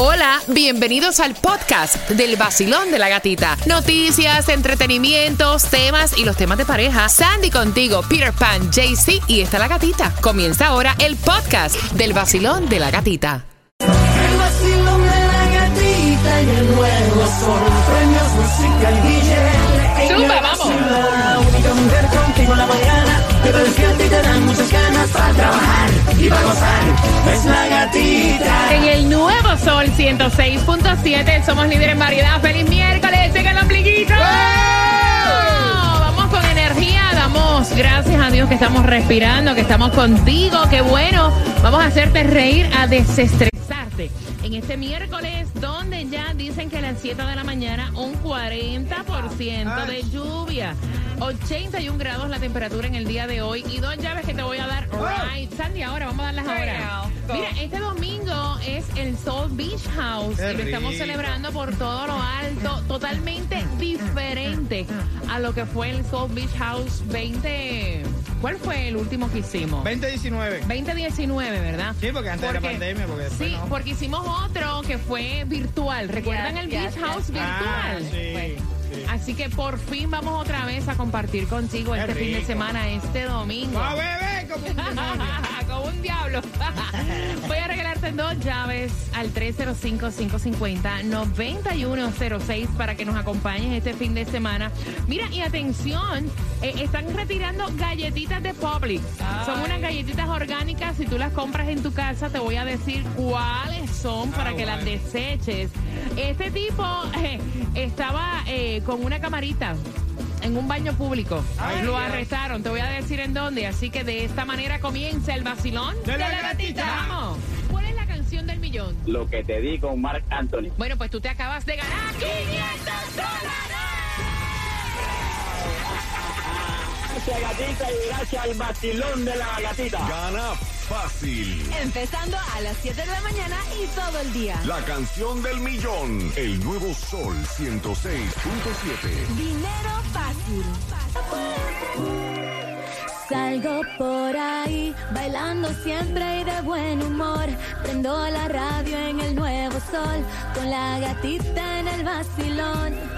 Hola, bienvenidos al podcast del vacilón de la gatita. Noticias, entretenimientos, temas y los temas de pareja. Sandy contigo, Peter Pan, JC y está la gatita. Comienza ahora el podcast del vacilón de la gatita. El vacilón de la gatita y el nuevo sol. Premios, música y billete. Zumba, vamos. La única mujer contigo en la mañana. Te despierta y te dan muchas ganas para trabajar y para gozar. Es la gatita. En el nuevo Sol 106.7 somos líderes en variedad. ¡Feliz miércoles! ¡Sigan el ombliguito! Vamos con energía, damos gracias a Dios que estamos respirando, que estamos contigo. ¡Qué bueno! Vamos a hacerte reír, a desestresarte. En este miércoles, donde ya dicen que a las 7 de la mañana un 40% de lluvia. 81 grados la temperatura en el día de hoy y dos llaves que te voy a dar. Right. Sandy, ahora vamos a darlas ahora. Mira, este domingo es el Soul Beach House y lo estamos celebrando por todo lo alto, totalmente diferente a lo que fue el Soul Beach House 20. ¿Cuál fue el último que hicimos? 2019. 2019, ¿verdad? Sí, porque antes de la pandemia, porque Sí, no. porque hicimos otro que fue virtual. ¿Recuerdan Yes, el yes, Beach yes. House Ah, virtual? sí, sí. Así que por fin vamos otra vez a compartir contigo Qué este fin de rico. semana, este domingo. ¡Va a beber como un! Como un diablo. Voy a regalarte dos llaves al 305-550-9106 para que nos acompañes este fin de semana. Mira, y atención, eh, están retirando galletitas de Publix. Son unas galletitas orgánicas. Si tú las compras en tu casa, te voy a decir cuáles son para Ah, que las deseches. Este tipo eh, estaba eh, con una camarita en un baño público. Ay, Lo Dios. arrestaron, te voy a decir en dónde. Así que de esta manera comienza el vacilón De la gatita. Vamos. ¿Cuál es la canción del millón? Lo que te di con Mark Anthony. Bueno, pues tú te acabas de ganar 500 dólares. Gracias, gatita, y gracias al vacilón de la gatita. Gana fácil. Empezando a las 7 de la mañana y todo el día. La canción del millón. El nuevo Sol 106.7. Dinero fácil. Salgo por ahí, bailando siempre y de buen humor. Prendo la radio en el nuevo sol, con la gatita en el vacilón.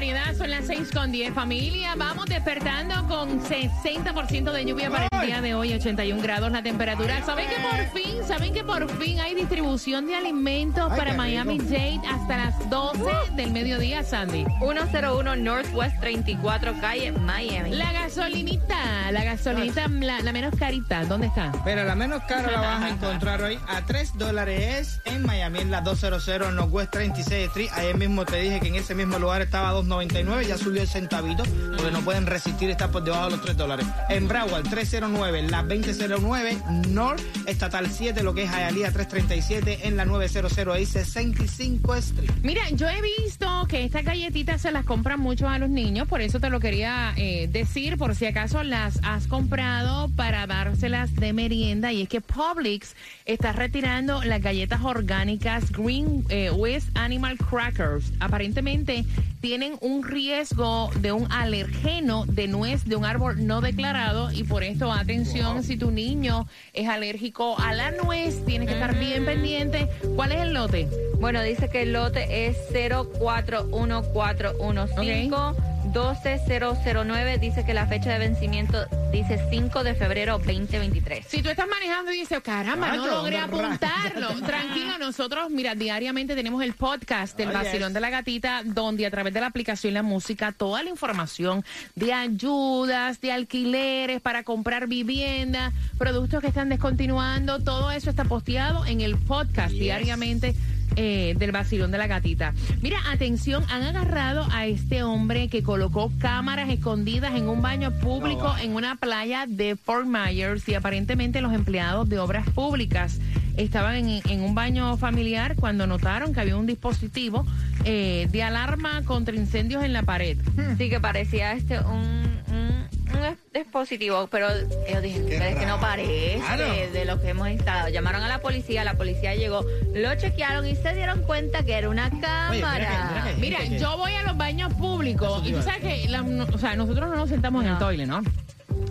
variedad, son las 6 con 10 familia. Vamos despertando con 60% de lluvia para el día de hoy, 81 grados la temperatura. ¿Saben que por fin, saben que por fin hay distribución de alimentos Ay, para Miami. Dade hasta las 12 del mediodía, Sandy? 101 Northwest 34 Calle, Miami. La gasolinita, la gasolinita, la, la menos carita, ¿dónde está? Pero la menos cara la vas a encontrar hoy a 3 dólares en Miami, en la 200 Northwest 36 Street. Ayer mismo te dije que en ese mismo lugar estaba a 2.99, ya subió el centavito, porque no pueden resistir estar por debajo de los 3 dólares. En Broward 309, la 2009 North Estatal 7, lo que es Hialeah 337, en la 900 ahí 65 Street. Mira, yo he visto que estas galletitas se las compran mucho a los niños, por eso te lo quería eh, decir, por si acaso las has comprado para dárselas de merienda. Y es que Publix está retirando las galletas orgánicas Green eh, West Animal Crackers. Aparentemente tienen un riesgo de un alergeno de nuez de un árbol no declarado y por esto atención si tu niño es alérgico a la nuez tienes que estar bien pendiente. Cuál es el lote Bueno, dice que el lote es 041415. 12009 dice que la fecha de vencimiento dice 5 de febrero 2023. Si tú estás manejando y dices, caramba, no logré apuntarlo. Tranquilo, nosotros, mira, diariamente tenemos el podcast del Oh, vacilón yes. de la gatita, donde a través de la aplicación La Música, toda la información de ayudas, de alquileres para comprar vivienda, productos que están descontinuando, todo eso está posteado en el podcast diariamente eh, del vacilón de la gatita. Mira, atención, han agarrado a este hombre que colocó cámaras escondidas en un baño público en una playa de Fort Myers y aparentemente los empleados de obras públicas estaban en, en un baño familiar cuando notaron que había un dispositivo eh, de alarma contra incendios en la pared. Sí, que parecía este un, un, un es- es positivo, pero ellos dijeron Qué "Pero es que no parece Claro. de lo que hemos estado. Llamaron a la policía, la policía llegó, lo chequearon y se dieron cuenta que era una cámara. mira que- mira que- Mira, gente que- yo voy a los baños públicos y tú sabes que, la- no- o sea, nosotros no nos sentamos en el toile, ¿no?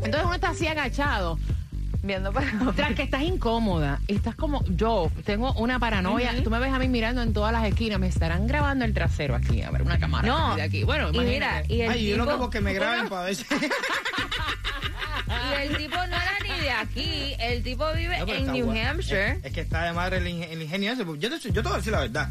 Entonces uno está así agachado. Viendo para Tras que estás incómoda, estás como yo, tengo una paranoia. Tú me ves a mí mirando en todas las esquinas, me estarán grabando el trasero aquí, a ver, una cámara No, de aquí. Bueno, y mira, y el Ay, yo tipo, lo que porque me graben para ver si... y el tipo no era ni de aquí, el tipo vive No, en New. Hampshire. Es, es que está de madre el, ing- el ingenio ese. Yo te, yo te voy a decir la verdad.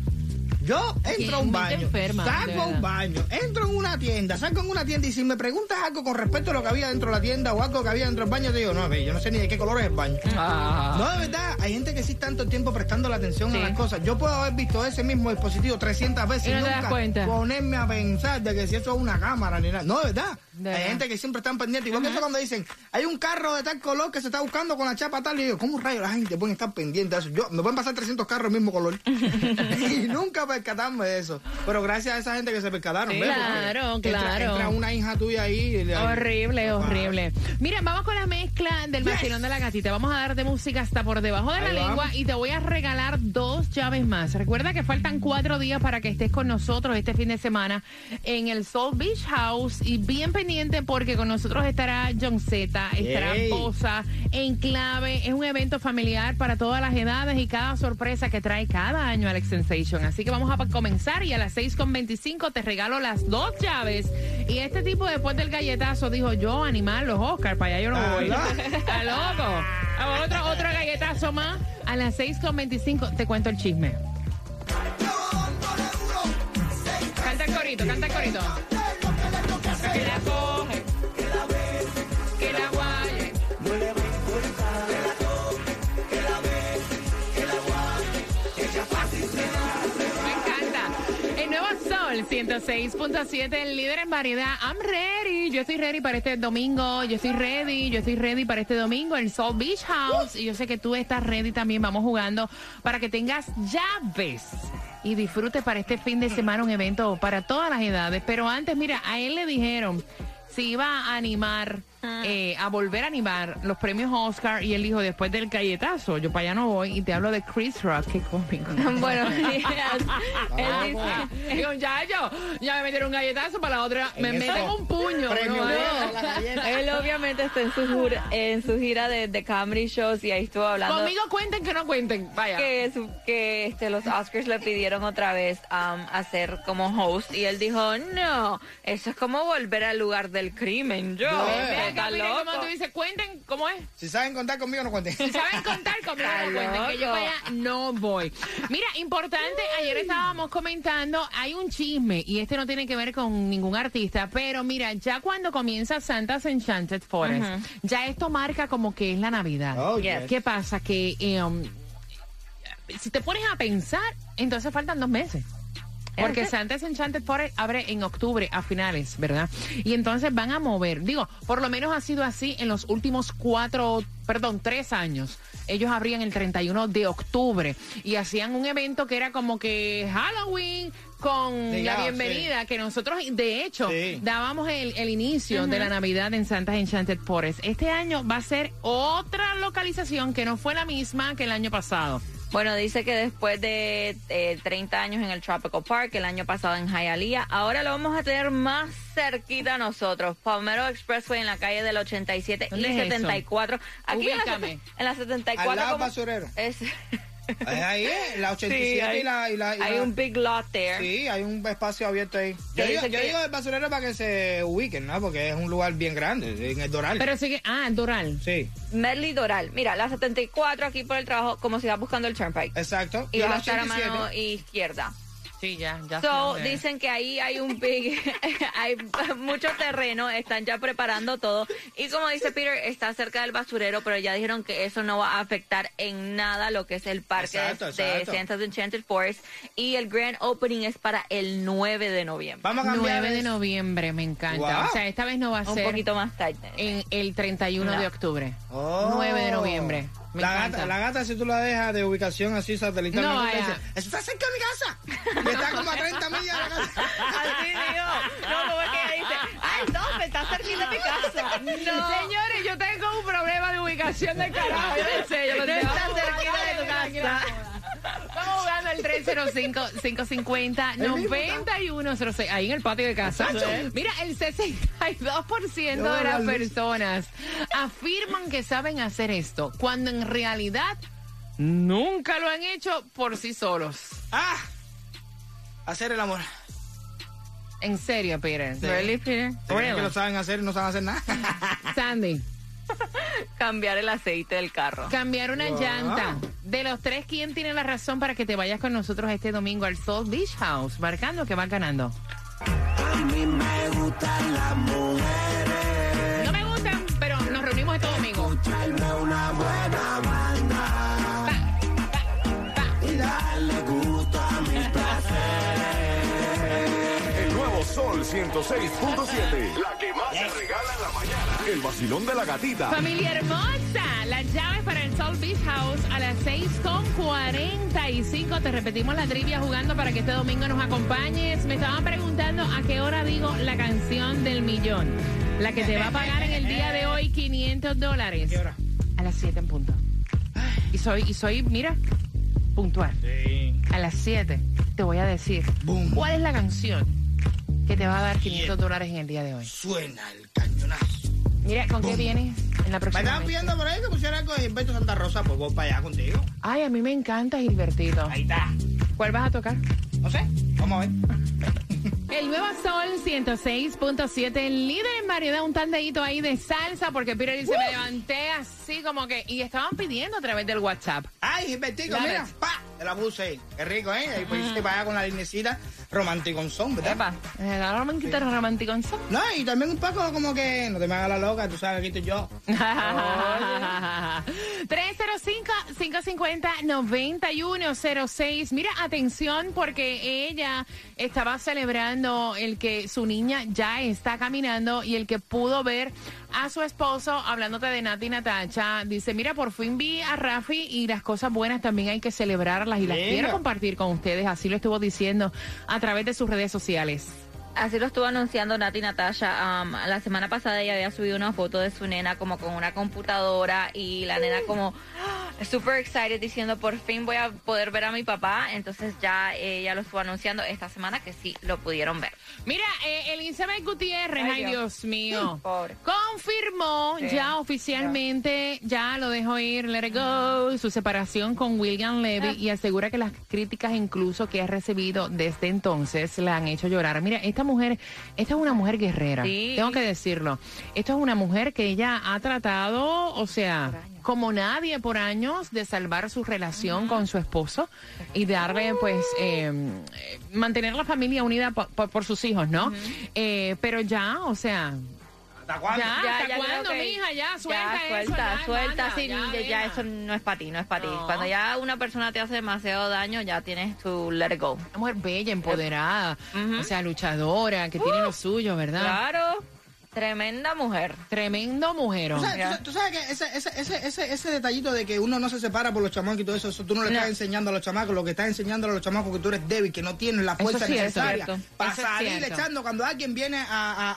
Yo entro a un baño, enferma, salgo a un baño, entro en una tienda, salgo en una tienda y si me preguntas algo con respecto a lo que había dentro de la tienda o algo que había dentro del baño, te digo, no, ve, yo no sé ni de qué color es el baño. Ah. No, de verdad, hay gente que sí tanto tiempo prestando la atención a las cosas. Yo puedo haber visto ese mismo dispositivo 300 veces Y no nunca ponerme a pensar de que si eso es una cámara ni nada. No, de verdad. De hay verdad. gente que siempre están pendientes. Igual que eso cuando dicen, hay un carro de tal color que se está buscando con la chapa tal. Y yo, ¿cómo rayos la gente puede estar pendiente de eso? Yo, me pueden pasar 300 carros del mismo color. y nunca percatarme de eso. Pero gracias a esa gente que se percataron. Sí, claro, entra- claro. Entra, una hija tuya ahí. y le- Horrible, horrible. Mira, vamos con la mezcla del Yes. vacilón de la gatita. Vamos a dar de música hasta por debajo de la lengua y te voy a regalar dos llaves más. Recuerda que faltan cuatro días para que estés con nosotros este fin de semana en el Soul Beach House y bien pendiente porque con nosotros estará John Z, estará. Bosa, Enclave. Es un evento familiar para todas las edades y cada sorpresa que trae cada año Alex Sensation. Así que vamos a comenzar y a las 6.25 te regalo las dos llaves. Y este tipo después del galletazo dijo yo animar los Oscars, para allá yo no voy. Está loco. Otro, otro galletazo más. A las 6.25 te cuento el chisme. Canta el corito, canta el corito. 106.7, el líder en variedad. I'm ready. Yo estoy ready para este domingo. Yo estoy ready. Yo estoy ready para este domingo. El Soul Beach House. Y yo sé que tú estás ready también. Vamos jugando para que tengas llaves. Y disfrute para este fin de semana un evento para todas las edades. Pero antes, mira, a él le dijeron si iba a animar, eh, a volver a animar los premios Oscar. Y él dijo, después del galletazo, yo para allá no voy. Y te hablo de Chris Rock, que cómico. Bueno, él dice, Digo, ya yo, ya me metieron un galletazo para la otra, me En meten un puño. él obviamente está en su, jura- en su gira de, de comedy shows y ahí estuvo hablando Conmigo cuenten que no cuenten, vaya. que, su- que este, los Oscars le pidieron otra vez um, hacer como host y él dijo, no, eso es como volver al lugar del crimen. Yo, No, Está loco. cómo tú dices, cuenten, ¿cómo es? Si saben contar conmigo, no cuenten. Si saben contar conmigo, no cuenten, que yo allá no voy. Mira, importante, ayer estábamos comentando, hay un chisme, y este no tiene que ver con ningún artista, pero mira, ya cuando comienza Santa's Enchanted Forest, ya esto marca como que es la Navidad. Oh, Yes. yes. ¿Qué pasa? Que eh, um, si te pones a pensar, entonces faltan dos meses. Porque Santa's Enchanted Forest abre en octubre a finales, ¿verdad? Y entonces van a mover, digo, por lo menos ha sido así en los últimos cuatro, perdón, tres años. Ellos abrían el 31 de octubre y hacían un evento que era como que Halloween con la bienvenida, que nosotros, de hecho, Sí. dábamos el, el inicio de la Navidad en Santa's Enchanted Forest. Este año va a ser otra localización que no fue la misma que el año pasado. Bueno, dice que después de eh, 30 años en el Tropical Park, el año pasado en Hialeah, ahora lo vamos a tener más cerquita a nosotros. Palmero Expressway en la calle del 87 y ¿Dónde es eso? 74. Aquí en la, Ubícame. en la 74. Al lado como- basurero. Es ahí, eh, la 87 Sí, hay- y la... Y la y hay un big lot there. Sí, hay un espacio abierto ahí. Que Yo, digo, yo que- digo el basurero para que se ubiquen, ¿no? Porque es un lugar bien grande, en el Doral. Pero sigue, ah, Doral. Sí, Medley Doral. Mira, la 74 aquí por el trabajo, como si vas buscando el Turnpike. exacto. Y la va a estar a 87, mano izquierda. Sí, ya, ya. So, dicen que ahí hay un big, hay mucho terreno, están ya preparando todo. Y como dice Peter, está cerca del basurero, pero ya dijeron que eso no va a afectar en nada lo que es el parque Exacto, de. Santa's Enchanted Forest. Y el grand opening es para el 9 de noviembre. Vamos a cambiar 9 de noviembre, me encanta. Wow. O sea, esta vez no va a Un ser poquito más tarde. en el 31 No. de octubre. Oh. 9 de noviembre. Me la encanta. gata, la gata, si tú la dejas de ubicación así satelital, No, dice, eso está cerca de mi casa. Y está como a 30 millas de la casa. Así digo. No, como es que ella dice, ay, no, me está cerquita de mi casa. No. Señores, yo tengo un problema de ubicación de carajo. Yo no sé, yo No tengo. está cerquita de tu casa. Jugando el 305-550-9106. Ahí en el patio de casa. Mira, el 62% de las personas afirman que saben hacer esto, cuando en realidad nunca lo han hecho por sí solos. Ah, hacer el amor. En serio, Peter. Really, Peter? Que lo saben hacer y no saben hacer nada. Sandy, Cambiar el aceite del carro. cambiar una Wow. llanta. De los tres, ¿quién tiene la razón para que te vayas con nosotros este domingo al Salt Beach House? Marcando que van ganando. No me gustan, pero nos reunimos este domingo. El Sol 106.7. La que más se regala en la mañana. El vacilón de la gatita. Familia hermosa, las llaves para el Salt Beach House a las 6.45. Te repetimos la trivia jugando para que este domingo nos acompañes. Me estaban preguntando a qué hora digo la canción del millón. La que te va a pagar en el día de hoy 500 dólares. ¿Qué hora? A las 7 en punto. Y soy, y soy, mira, puntual. Sí. A las 7 te voy a decir Boom. cuál es la canción que te va a dar 500 dólares en el día de hoy. Suena el cañonazo. Mira, ¿con qué vienes en la Me próxima? estaban vez? pidiendo por ahí que pusiera algo de Gilberto Santa Rosa, pues voy para allá contigo. Ay, a mí me encanta Gilbertito. Ahí está. ¿Cuál vas a tocar? No sé, vamos a ver. El Nuevo Sol 106.7, el líder en variedad, un tandeíto ahí de salsa, porque Peter dice, me levanté así como que, y estaban pidiendo a través del WhatsApp. Ay, Gilbertico, mira, pa, te la puse. Qué rico, ¿eh? Ahí pues para allá con la linecita romántico son, ¿verdad? Epa. Eh, La romántica romántico No, y también un poco como que no te me hagas la loca, tú sabes aquí estoy yo. 305-550-9106. Mira, atención, porque ella estaba celebrando el que su niña ya está caminando y el que pudo ver a su esposo hablándote de Nati Natacha. Dice, mira, por fin vi a Rafi y las cosas buenas también hay que celebrarlas y las quiero compartir con ustedes. Así lo estuvo diciendo a través de sus redes sociales. Así lo estuvo anunciando Nati Natasha. Um, la semana pasada ella había subido una foto de su nena como con una computadora y la nena como ¡ah! super excited diciendo por fin voy a poder ver a mi papá. Entonces ya ella lo estuvo anunciando esta semana que sí lo pudieron ver. Mira, eh, Elizabeth Gutiérrez, ay, Ay, Dios, Dios. mío, Pobre. confirmó Sí. ya oficialmente, ya lo dejó ir, let it go, su separación con William Levy y asegura que las críticas incluso que ha recibido desde entonces la han hecho llorar. Mira, esta mujer, esta es una mujer guerrera, Sí. tengo que decirlo. Esto es una mujer que ella ha tratado, o sea, como nadie por años, de salvar su relación con su esposo y darle, pues, eh, eh, mantener la familia unida po- po- por, sus hijos, ¿no? Eh, pero ya, o sea, ¿Hasta cuándo? ya, Ya, ¿hasta ya cuándo, que- mija? Ya, suelta ya, eso, suelta, ya, suelta, manda, sí, ya, eso no es para ti, no es para ti. No. Cuando ya una persona te hace demasiado daño, ya tienes tu let it go. Una mujer bella, empoderada, o sea, luchadora, que tiene lo suyo, ¿verdad? Claro, tremenda mujer. Tremendo mujer. ¿Tú sabes, tú sabes- tú sabes que ese, ese, ese, ese, ese detallito de que uno no se separa por los chamacos y todo eso, eso tú no le No. estás enseñando a los chamacos, lo que estás enseñando a los chamacos que tú eres débil, que no tienes la fuerza sí es necesaria para Eso es salir echando cuando alguien viene a,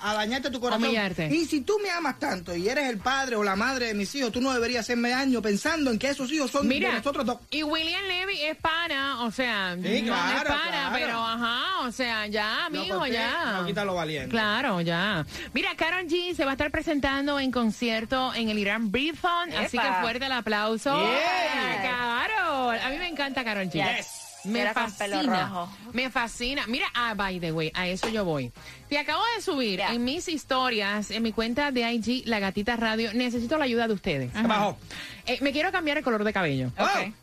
a- a dañarte tu corazón. Humillarte. Y si tú me amas tanto y eres el padre o la madre de mis hijos, tú no deberías hacerme daño pensando en que esos hijos son de nosotros dos. y William Levy es pana, o sea, Sí, no es claro, pana, claro. pero ajá, o sea, ya, No, amigo, pues, ya. No quita lo valiente. Claro, ya. Mira, Karol G se va a estar presentando en concierto en el Irán Breathon, así que fuerte el aplauso. Yeah. Carol, a mí me encanta Karol G. Yes. Me Era fascina, rojo. me fascina. Mira, ah, by the way, a eso yo voy. Te acabo de subir en mis historias, en mi cuenta de IG, La Gatita Radio. Necesito la ayuda de ustedes. Abajo. Eh, me quiero cambiar el color de cabello. Oh. Ok.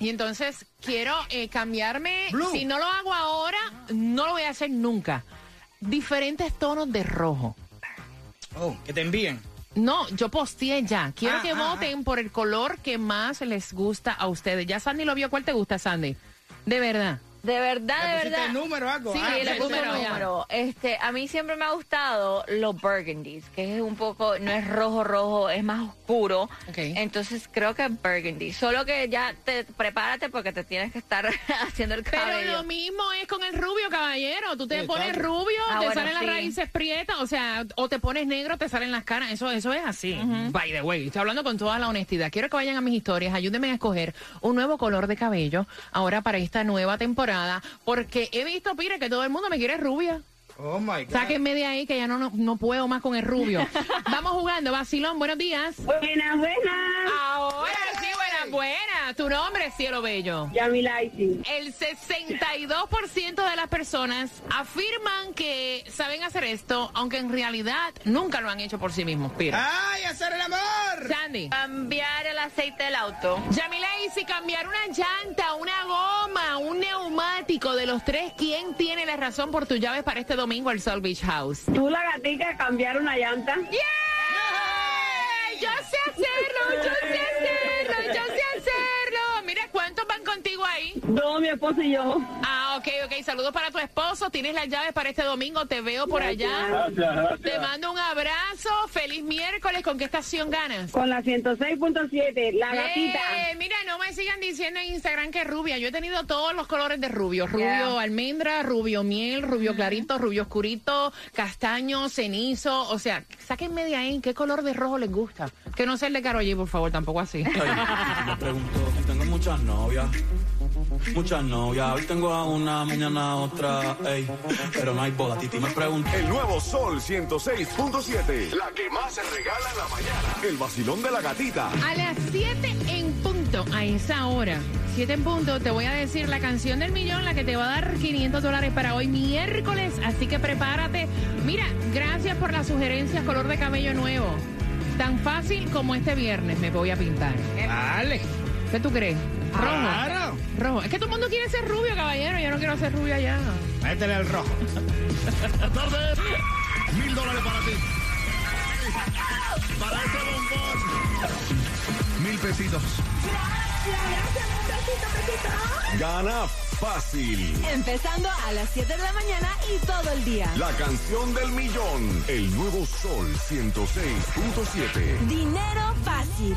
Y entonces quiero eh, cambiarme. Blue. Si no lo hago ahora, no lo voy a hacer nunca. Diferentes tonos de rojo. Oh, que te envíen. No, yo posteé ya. Quiero Ah, que ah, voten por el color que más les gusta a ustedes. Ya Sandy lo vio. ¿Cuál te gusta, Sandy? De verdad. De verdad, ¿Le de verdad. el número algo? Sí, Ah, le puse número. Este, a mí siempre me ha gustado los burgundies, que es un poco, no es rojo rojo, es más oscuro. Ok. Entonces creo que es burgundy. Solo que ya te prepárate porque te tienes que estar haciendo el Pero cabello. lo mismo es con el rubio, caballero. Tú te Sí, pones rubio, Ah, te bueno, salen las raíces prietas, o sea, o te pones negro, te salen las caras. Eso, eso es así. By the way, estoy hablando con toda la honestidad. Quiero que vayan a mis historias, ayúdenme a escoger un nuevo color de cabello ahora para esta nueva temporada, porque he visto, Pire, que todo el mundo me quiere rubia. Oh my God. Sáquenme de ahí que ya no, no, no puedo más con el rubio. Vamos jugando, Vacilón, buenos días. Buenas, buenas. Ahora sí, buena. Tu nombre, Cielo Bello. Yamilaisi. El 62% de las personas afirman que saben hacer esto, aunque en realidad nunca lo han hecho por sí mismos. Pira. ¡Ay, hacer el amor! Sandy. Cambiar el aceite del auto. Yamila, y si cambiar una llanta, una goma, un neumático de los tres, ¿quién tiene la razón por tus llaves para este domingo al Sol Beach House? Tú, la gatica, cambiar una llanta. ¡Yeah! Yo sé hacerlo, yo sé hacerlo, No, mi esposo y yo. Ah, ok, ok. Saludos para tu esposo. Tienes las llaves para este domingo. Te veo por allá. Te mando un abrazo. Feliz miércoles. ¿Con qué estación ganas? Con la 106.7, la gatita. Eh, mira, no me sigan diciendo en Instagram que es rubia. Yo he tenido todos los colores de rubio. Rubio Yeah. almendra, rubio miel, rubio clarito, rubio oscurito, castaño, cenizo. O sea, sáquenme de ahí qué color de rojo les gusta. Que no sea el de Karol G, por favor, tampoco así. Me pregunto si tengo muchas novias. Muchas novias. Hoy tengo a una, mañana a otra. Ey, pero no hay boda. Titi me pregunta. El nuevo Sol 106.7. La que más se regala en la mañana. El vacilón de la gatita. A las 7 en punto, a esa hora, 7 en punto, te voy a decir la canción del millón, la que te va a dar 500 dólares para hoy miércoles. Así que prepárate. Mira, gracias por las sugerencias, color de cabello nuevo. Tan fácil como este viernes me voy a pintar. Dale. ¿Qué tú crees? Rojo. Claro. Rojo. Es que todo el mundo quiere ser rubio, caballero. Yo no quiero ser rubio allá. Métele el rojo. tarde. Mil dólares para ti. Para este bombón. Mil pesitos. Gana fácil. Empezando a las 7 de la mañana y todo el día. La canción del millón. El nuevo Sol 106.7. Dinero fácil.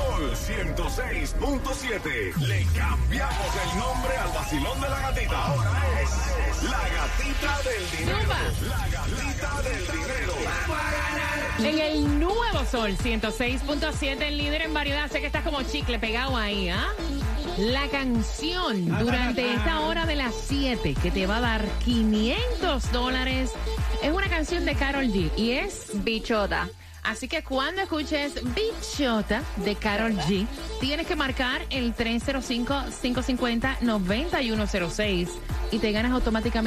Sol 106.7. Le cambiamos el nombre al vacilón de la gatita. Ahora es la gatita del dinero. La gatita del dinero. En el nuevo Sol 106.7, el líder en variedad. Sé que estás como chicle pegado ahí, ¿ah? La canción durante esta hora de las 7 que te va a dar 500 dólares es una canción de Carol G y es Bichota. Así que cuando escuches Bichota de Carol G, tienes que marcar el 305-550-9106 y te ganas automáticamente